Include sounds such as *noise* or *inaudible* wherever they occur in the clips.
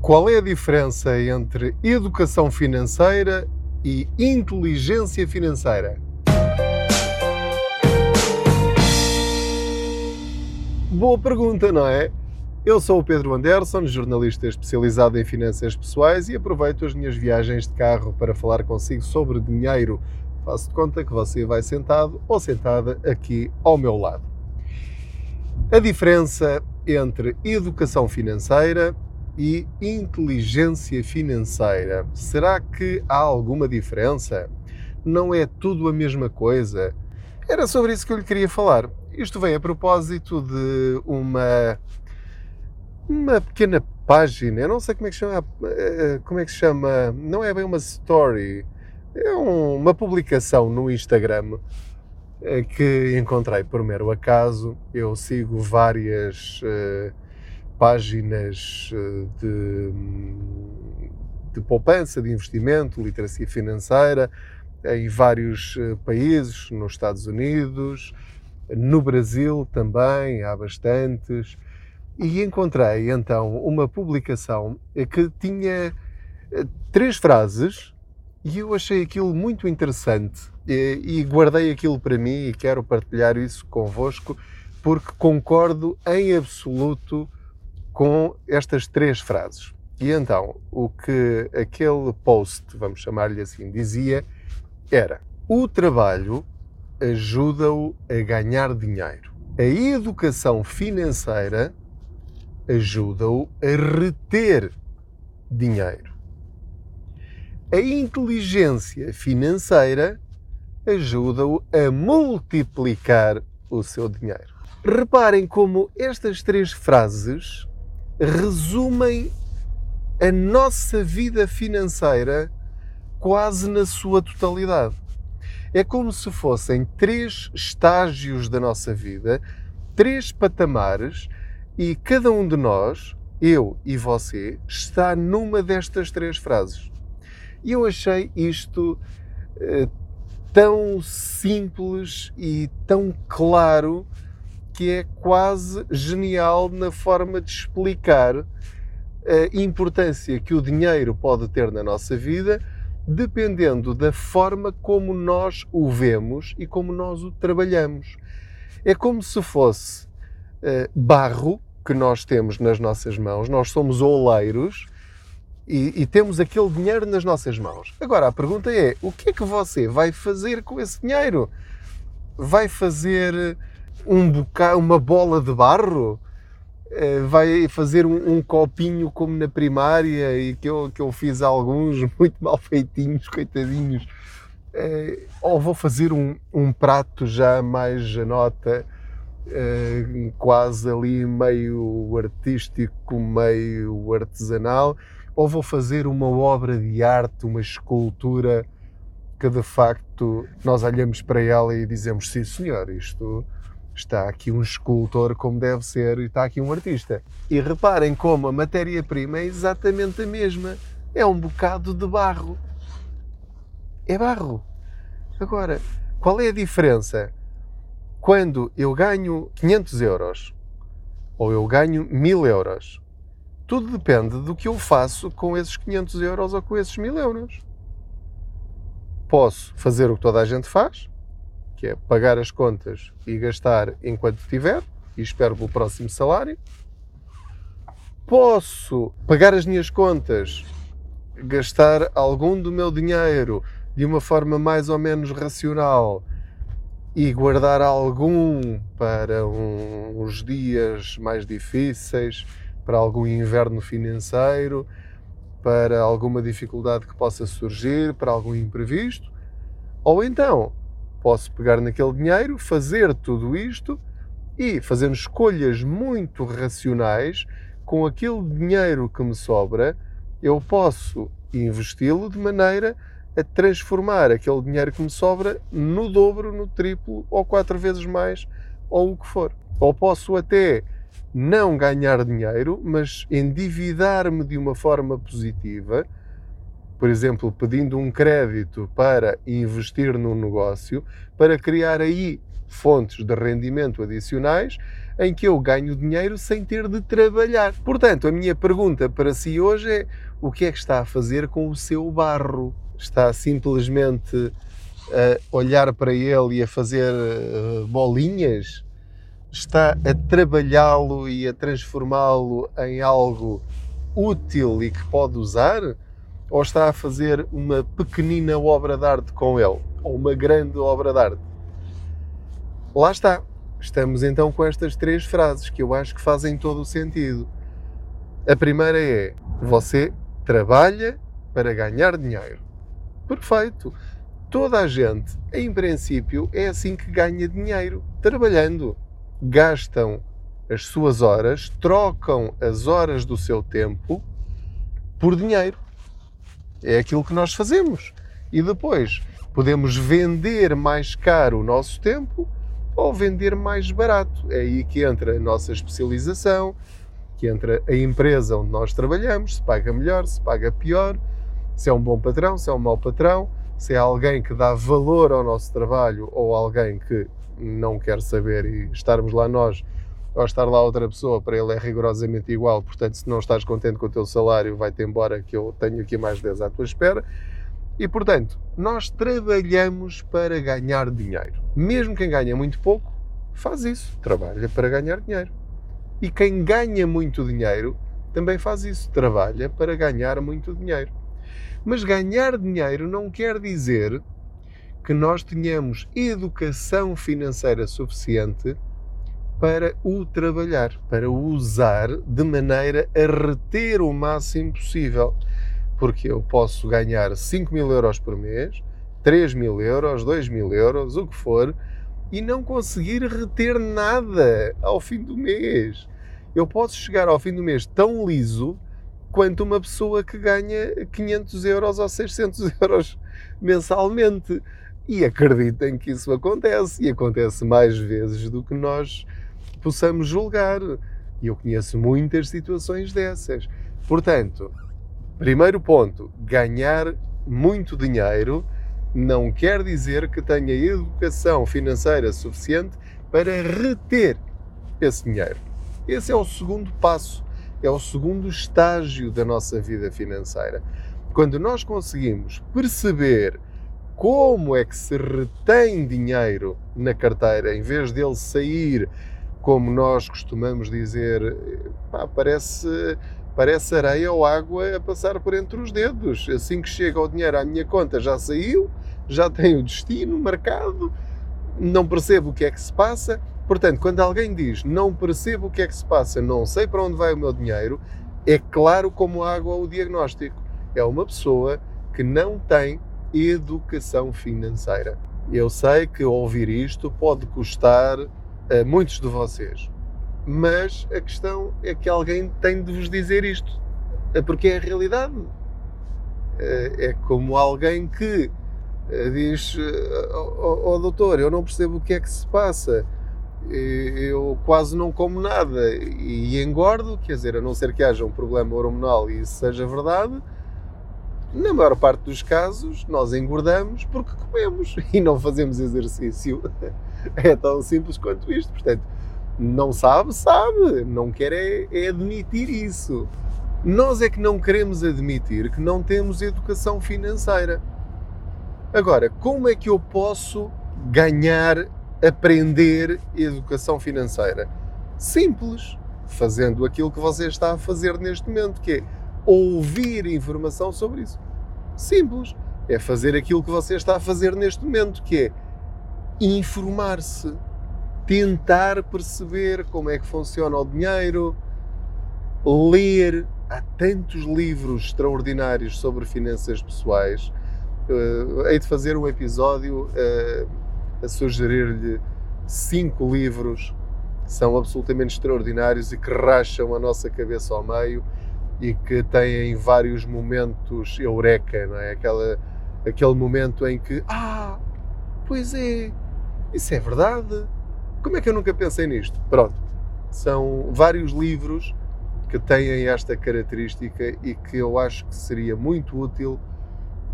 Qual é a diferença entre educação financeira e inteligência financeira? Boa pergunta, não é? Eu sou o Pedro Anderson, jornalista especializado em finanças pessoais e aproveito as minhas viagens de carro para falar consigo sobre dinheiro. Faço de conta que você vai sentado ou sentada aqui ao meu lado. A diferença entre educação financeira e inteligência financeira. Será que há alguma diferença? Não é tudo a mesma coisa? Era sobre isso que eu lhe queria falar. Isto vem a propósito de uma uma pequena página, eu não sei como é que chama, eh, como é que chama, não é bem uma story, é um, uma publicação no Instagram eh, que encontrei por mero acaso. Eu sigo várias uh, páginas de, de poupança, de investimento, literacia financeira em vários países, nos Estados Unidos, no Brasil também, há bastantes. E encontrei então uma publicação que tinha eh, três frases e eu achei aquilo muito interessante e, e guardei aquilo para mim e quero partilhar isso convosco porque concordo em absoluto com estas três frases. E então, o que aquele post, vamos chamar-lhe assim, dizia era: o trabalho ajuda-o a ganhar dinheiro. A educação financeira ajuda-o a reter dinheiro. A inteligência financeira ajuda-o a multiplicar o seu dinheiro. Reparem como estas três frases resumem a nossa vida financeira quase na sua totalidade. É como se fossem três estágios da nossa vida, três patamares e cada um de nós, eu e você, está numa destas três frases. E eu achei isto eh, tão simples e tão claro que é quase genial na forma de explicar a importância que o dinheiro pode ter na nossa vida, dependendo da forma como nós o vemos e como nós o trabalhamos. É como se fosse uh, barro que nós temos nas nossas mãos, nós somos oleiros e, e, temos aquele dinheiro nas nossas mãos. Agora a pergunta é: o que é que você vai fazer com esse dinheiro? Vai fazer um boca, uma bola de barro? Eh, vai fazer um, um, copinho como na primária e que eu, que eu fiz alguns *laughs* muito mal feitinhos, coitadinhos. Eh, ou vou fazer um, um prato já mais nota eh, quase ali meio artístico, meio artesanal, ou vou fazer uma obra de arte, uma escultura que de facto nós olhamos para ela e dizemos: sim, senhor, isto está aqui um escultor como deve ser e está aqui um artista. E reparem como a matéria-prima é exatamente a mesma. É um bocado de barro. É barro. Agora, qual é a diferença quando eu ganho 500 euros ou eu ganho 1000 euros, tudo depende do que eu faço com esses 500 euros ou com esses 1000 euros. Posso fazer o que toda a gente faz, que é pagar as contas e gastar enquanto tiver, e espero pelo próximo salário. Posso pagar as minhas contas, gastar algum do meu dinheiro de uma forma mais ou menos racional e guardar algum para um, uns dias mais difíceis, para algum inverno financeiro, para alguma dificuldade que possa surgir, para algum imprevisto. Ou então posso pegar naquele dinheiro, fazer tudo isto e fazer escolhas muito racionais com aquele dinheiro que me sobra, eu posso investi-lo de maneira a transformar aquele dinheiro que me sobra no dobro, no triplo ou quatro vezes mais, ou o que for. Ou posso até não ganhar dinheiro, mas endividar-me de uma forma positiva, por exemplo, pedindo um crédito para investir num negócio, para criar aí fontes de rendimento adicionais em que eu ganho dinheiro sem ter de trabalhar. Portanto, a minha pergunta para si hoje é: o que é que está a fazer com o seu barro? Está simplesmente a olhar para ele e a fazer eh, bolinhas? Está a trabalhá-lo e a transformá-lo em algo útil e que pode usar? Ou está a fazer uma pequenina obra de arte com ele? Ou uma grande obra de arte? Lá está. Estamos então com estas três frases que eu acho que fazem todo o sentido. A primeira é: você trabalha para ganhar dinheiro. Perfeito. Toda a gente, em princípio, é assim que ganha dinheiro, trabalhando. Gastam as suas horas, trocam as horas do seu tempo por dinheiro. É aquilo que nós fazemos. E depois podemos vender mais caro o nosso tempo ou vender mais barato. É aí que entra a nossa especialização, que entra a empresa onde nós trabalhamos, se paga melhor, se paga pior, se é um bom patrão, se é um mau patrão, se é alguém que dá valor ao nosso trabalho ou alguém que não quer saber e estarmos lá nós ou estar lá outra pessoa, para ele é rigorosamente igual. Portanto, se não estás contente com o teu salário, vai-te embora que eu tenho aqui mais 10 à tua espera. E portanto, nós trabalhamos para ganhar dinheiro. Mesmo quem ganha muito pouco, faz isso, trabalha para ganhar dinheiro. E quem ganha muito dinheiro também faz isso, trabalha para ganhar muito dinheiro. Mas ganhar dinheiro não quer dizer que nós tenhamos educação financeira suficiente para o trabalhar, para o usar de maneira a reter o máximo possível porque eu posso ganhar 5 mil euros por mês, 3 mil euros, 2 mil euros, o que for, e não conseguir reter nada ao fim do mês. Eu posso chegar ao fim do mês tão liso quanto uma pessoa que ganha 500 euros ou 600 *laughs* euros mensalmente. E acreditem que isso acontece, e acontece mais vezes do que nós possamos julgar. E eu conheço muitas situações dessas. Portanto, Primeiro ponto: ganhar muito dinheiro não quer dizer que tenha educação financeira suficiente para reter esse dinheiro. Esse é o segundo passo, é o segundo estágio da nossa vida financeira. Quando nós conseguimos perceber como é que se retém dinheiro na carteira, em vez dele sair, como nós costumamos dizer, pá, parece parece areia ou água a passar por entre os dedos. Assim que chega o dinheiro à minha conta, já saiu, já tem o destino marcado, não percebo o que é que se passa. Portanto, quando alguém diz não percebo o que é que se passa, não sei para onde vai o meu dinheiro, é claro como água o diagnóstico. É uma pessoa que não tem educação financeira. Eu sei que ouvir isto pode custar a muitos de vocês mas a questão é que alguém tem de vos dizer isto, é porque é a realidade. É, é como alguém que eh, diz: Ó oh, oh, doutor, eu não percebo o que é que se passa, eu quase não como nada e engordo, quer dizer, a não ser que haja um problema hormonal e isso seja verdade. Na maior parte dos casos, nós engordamos porque comemos *laughs* e não fazemos exercício. *laughs* É tão simples quanto isto. Portanto, não sabe, sabe. Não quer é, é admitir isso. Nós é que não queremos admitir que não temos educação financeira. Agora, como é que eu posso ganhar, aprender educação financeira? Simples, fazendo aquilo que você está a fazer neste momento, que é ouvir informação sobre isso. Simples, é fazer aquilo que você está a fazer neste momento, que é informar-se tentar perceber como é que funciona o dinheiro, ler. Há tantos livros extraordinários sobre finanças pessoais. Uh, hei de fazer um episódio uh, a sugerir-lhe cinco livros que são absolutamente extraordinários e que racham a nossa cabeça ao meio e que têm vários momentos eureka, não é? Aquela, aquele momento em que, ah, pois é, isso é verdade, como é que eu nunca pensei nisto? Pronto, são vários livros que têm esta característica e que eu acho que seria muito útil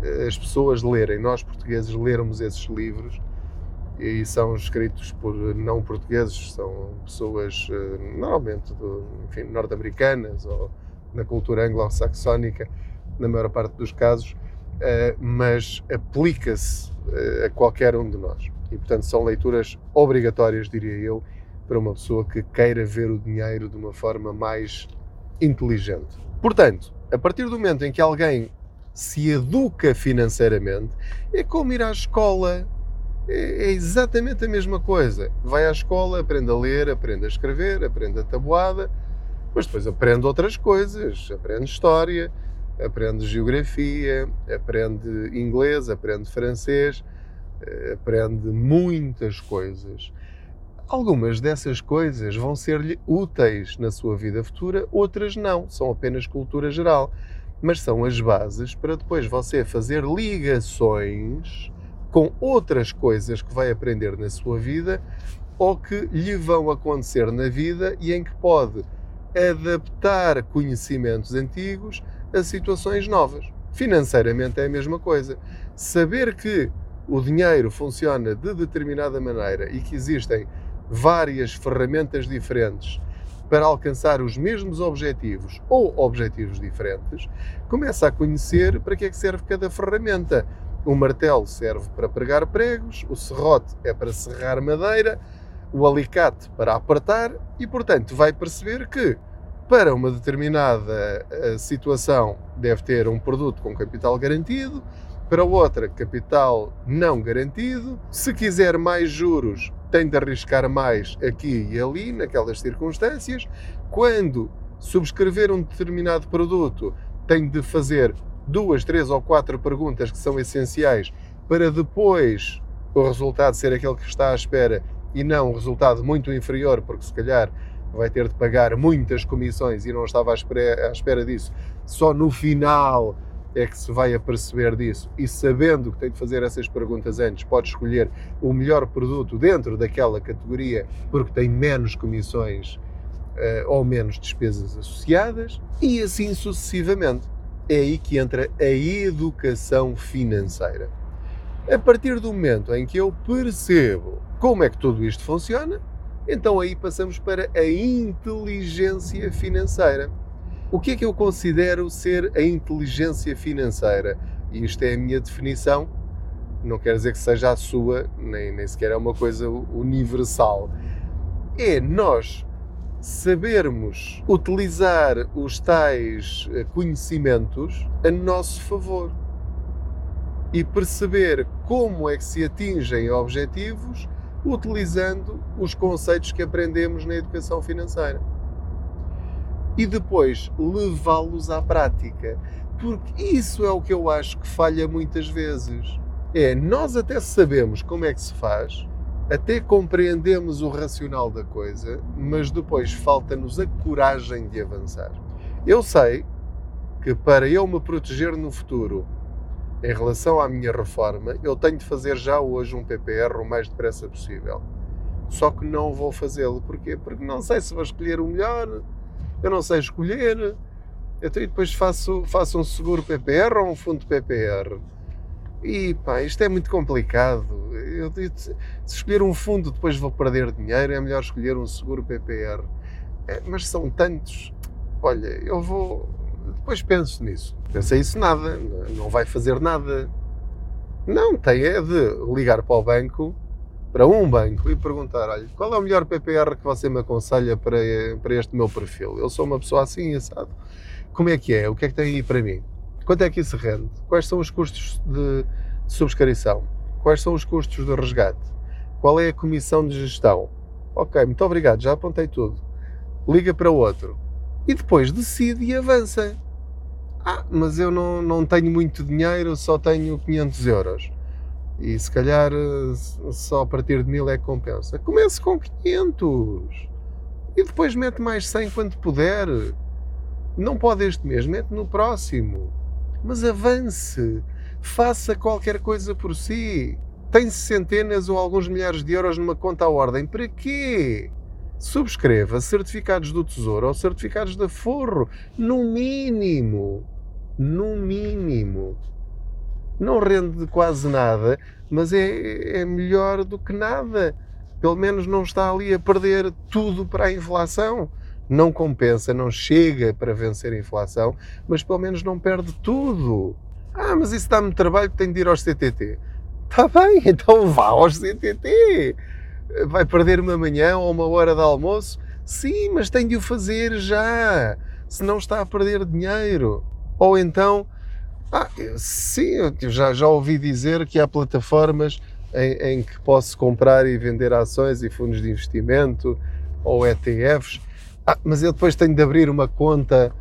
eh, as pessoas lerem, nós portugueses lermos esses livros, e são escritos por não portugueses, são pessoas normalmente enfim, norte-americanas ou na cultura anglo-saxónica, na maior parte dos casos, mas aplica-se a qualquer um de nós. E, portanto, são leituras obrigatórias, diria eu, para uma pessoa que queira ver o dinheiro de uma forma mais inteligente. Portanto, a partir do momento em que alguém se educa financeiramente, é como ir à escola. É, é exatamente a mesma coisa. Vai à escola, aprende a ler, aprende a escrever, aprende a tabuada, mas depois aprende outras coisas. Aprende história, aprende geografia, aprende inglês, aprende francês, aprende muitas coisas. Algumas dessas coisas vão ser-lhe úteis na sua vida futura, outras não, são apenas cultura geral. Mas são as bases para depois você fazer ligações com outras coisas que vai aprender na sua vida ou que lhe vão acontecer na vida e em que pode adaptar conhecimentos antigos a situações novas. Financeiramente é a mesma coisa. Saber que o dinheiro funciona de determinada maneira e que existem várias ferramentas diferentes para alcançar os mesmos objetivos ou objetivos diferentes, começa a conhecer para que é que serve cada ferramenta. O martelo serve para pregar pregos, o serrote é para serrar madeira, o alicate para apertar e, portanto, vai perceber que para uma determinada eh, situação deve ter um produto com capital garantido, para outra, capital não garantido. Se quiser mais juros, tem de arriscar mais aqui e ali, naquelas circunstâncias. Quando subscrever um determinado produto, tem de fazer duas, três ou quatro perguntas que são essenciais para depois o resultado ser aquele que está à espera e não um resultado muito inferior, porque se calhar vai ter de pagar muitas comissões e não estava à espera, à espera disso. Só no final é que se vai aperceber disso e sabendo que tem de fazer essas perguntas antes, pode escolher o melhor produto dentro daquela categoria porque tem menos comissões uh, ou menos despesas associadas e assim sucessivamente. É aí que entra a educação financeira. A partir do momento em que eu percebo como é que tudo isto funciona, então aí passamos para a inteligência financeira. O que é que eu considero ser a inteligência financeira? E isto é a minha definição, não quer dizer que seja a sua, nem, nem sequer é uma coisa universal. É nós sabermos utilizar os tais eh, conhecimentos a nosso favor e perceber como é que se atingem objetivos utilizando os conceitos que aprendemos na educação financeira e depois levá-los à prática. Porque isso é o que eu acho que falha muitas vezes. É, nós até sabemos como é que se faz, até compreendemos o racional da coisa, mas depois falta-nos a coragem de avançar. Eu sei que para eu me proteger no futuro em relação à minha reforma, eu tenho de fazer já hoje um PPR o mais depressa possível. Só que não vou fazê-lo. Porquê? Porque não sei se vou escolher o melhor, eu não sei escolher. Então, e depois faço, faço um seguro PPR ou um fundo PPR. E pá, isto é muito complicado. Eu, se escolher um fundo depois vou perder dinheiro, é melhor escolher um seguro PPR. É, mas são tantos. Olha, eu vou. Depois penso nisso. Pensei isso nada, não vai fazer nada. Não, tem é de ligar para o banco para um banco e perguntar: olha, qual é o melhor PPR que você me aconselha para, para este meu perfil? Eu sou uma pessoa assim, sabe? Como é que é? O que é que tem aí para mim? Quanto é que isso rende? Quais são os custos de, de subscrição? Quais são os custos de resgate? Qual é a comissão de gestão? Ok, muito obrigado, já apontei tudo. Liga para outro. E depois decide e avança. Ah, mas eu não, não tenho muito dinheiro, só tenho 500 euros e se calhar eh, só a partir de mil é que compensa. Comece com 500 e depois mete mais 100 quando puder. Não pode este mês, mete no próximo. Mas avance, faça qualquer coisa por si. Tem centenas ou alguns milhares de euros numa conta à ordem. Para quê? Subscreva certificados do Tesouro ou certificados da Forro, no mínimo. No mínimo não rende quase nada, mas é, é melhor do que nada. Pelo menos não está ali a perder tudo para a inflação. Não compensa, não chega para vencer a inflação, mas pelo menos não perde tudo. Ah, mas isso dá-me trabalho, tenho de ir aos CTT. Está bem, *laughs* então vá aos CTT. Vai perder uma manhã ou uma hora de almoço? Sim, mas tem de o fazer já, senão está a perder dinheiro. Ou então, ah, sim, eu já, já ouvi dizer que há plataformas em, em, que posso comprar e vender ações e fundos de investimento ou ETFs, ah, mas eu depois tenho de abrir uma conta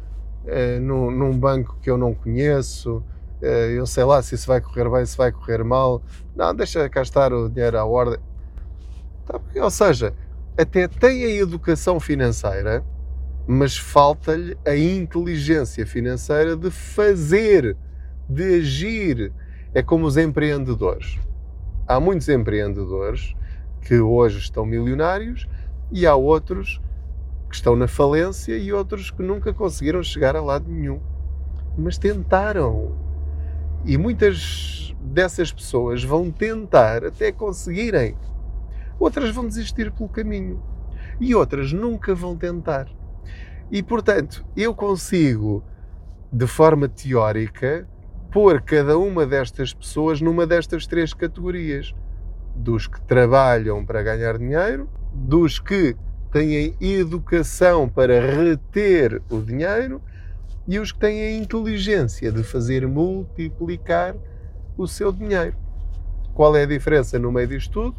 eh, num, num banco que eu não conheço eh, eu sei lá se isso vai correr bem, se vai correr mal. Não, deixa cá estar o dinheiro à ordem. Tá Ou seja, até tem a educação financeira, mas falta-lhe a inteligência financeira de fazer, de agir. É como os empreendedores. Há muitos empreendedores que hoje estão milionários e há outros que estão na falência e outros que nunca conseguiram chegar a lado nenhum. Mas tentaram e muitas dessas pessoas vão tentar até conseguirem. Outras vão desistir pelo caminho. E outras nunca vão tentar. E, portanto, eu consigo, de forma teórica, pôr cada uma destas pessoas numa destas três categorias: dos que trabalham para ganhar dinheiro, dos que têm educação para reter o dinheiro e os que têm a inteligência de fazer multiplicar o seu dinheiro. Qual é a diferença no meio disto tudo?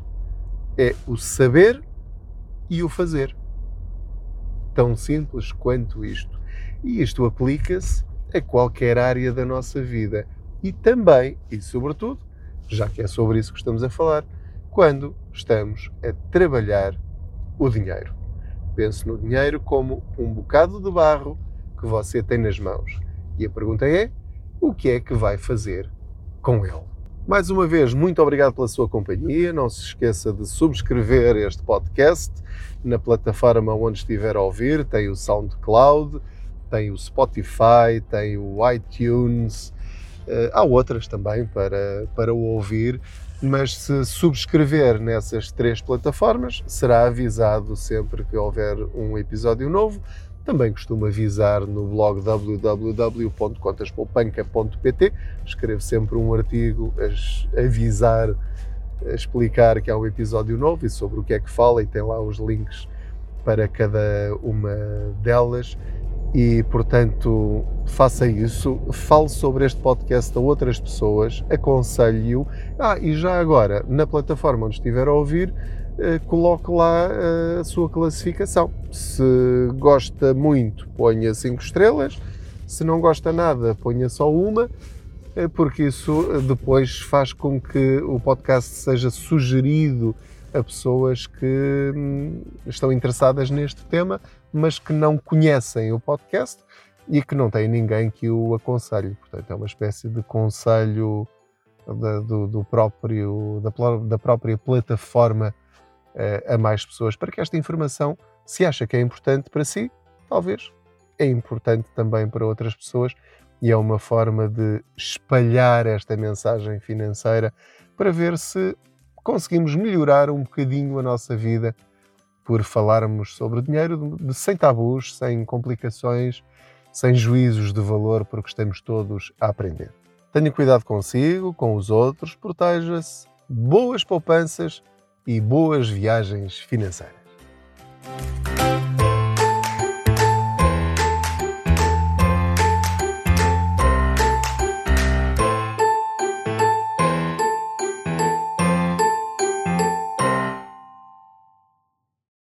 É o saber e o fazer. Tão simples quanto isto. E isto aplica-se a qualquer área da nossa vida. E também, e sobretudo, já que é sobre isso que estamos a falar, quando estamos a trabalhar o dinheiro. Pense no dinheiro como um bocado de barro que você tem nas mãos. E a pergunta é: o que é que vai fazer com ele? Mais uma vez, muito obrigado pela sua companhia. Não se esqueça de subscrever este podcast na plataforma onde estiver a ouvir. Tem o SoundCloud, tem o Spotify, tem o iTunes. Uh, há outras também para, para ouvir, mas se subscrever nessas três plataformas, será avisado sempre que houver um episódio novo. Também costumo avisar no blog www.contaspoupanca.pt. Escrevo sempre um artigo a avisar, a explicar que há um episódio novo e sobre o que é que fala, e tem lá os links para cada uma delas. E, portanto, faça isso, fale sobre este podcast a outras pessoas, aconselhe-o. Ah, e já agora, na plataforma onde estiver a ouvir, eh, coloque lá eh, a sua classificação. Se gosta muito, ponha 5 estrelas. Se não gosta nada, ponha só uma, eh, porque isso depois faz com que o podcast seja sugerido a pessoas que hum, estão interessadas neste tema, mas que não conhecem o podcast e que não têm ninguém que o aconselhe. Portanto, é uma espécie de conselho da, do, do, próprio, da, da própria plataforma a mais pessoas, para que esta informação, se acha que é importante para si, talvez é importante também para outras pessoas e é uma forma de espalhar esta mensagem financeira para ver se conseguimos melhorar um bocadinho a nossa vida por falarmos sobre dinheiro de, sem tabus, sem complicações, sem juízos de valor, porque estamos todos a aprender. Tenha cuidado consigo, com os outros, proteja-se, boas poupanças e boas viagens financeiras.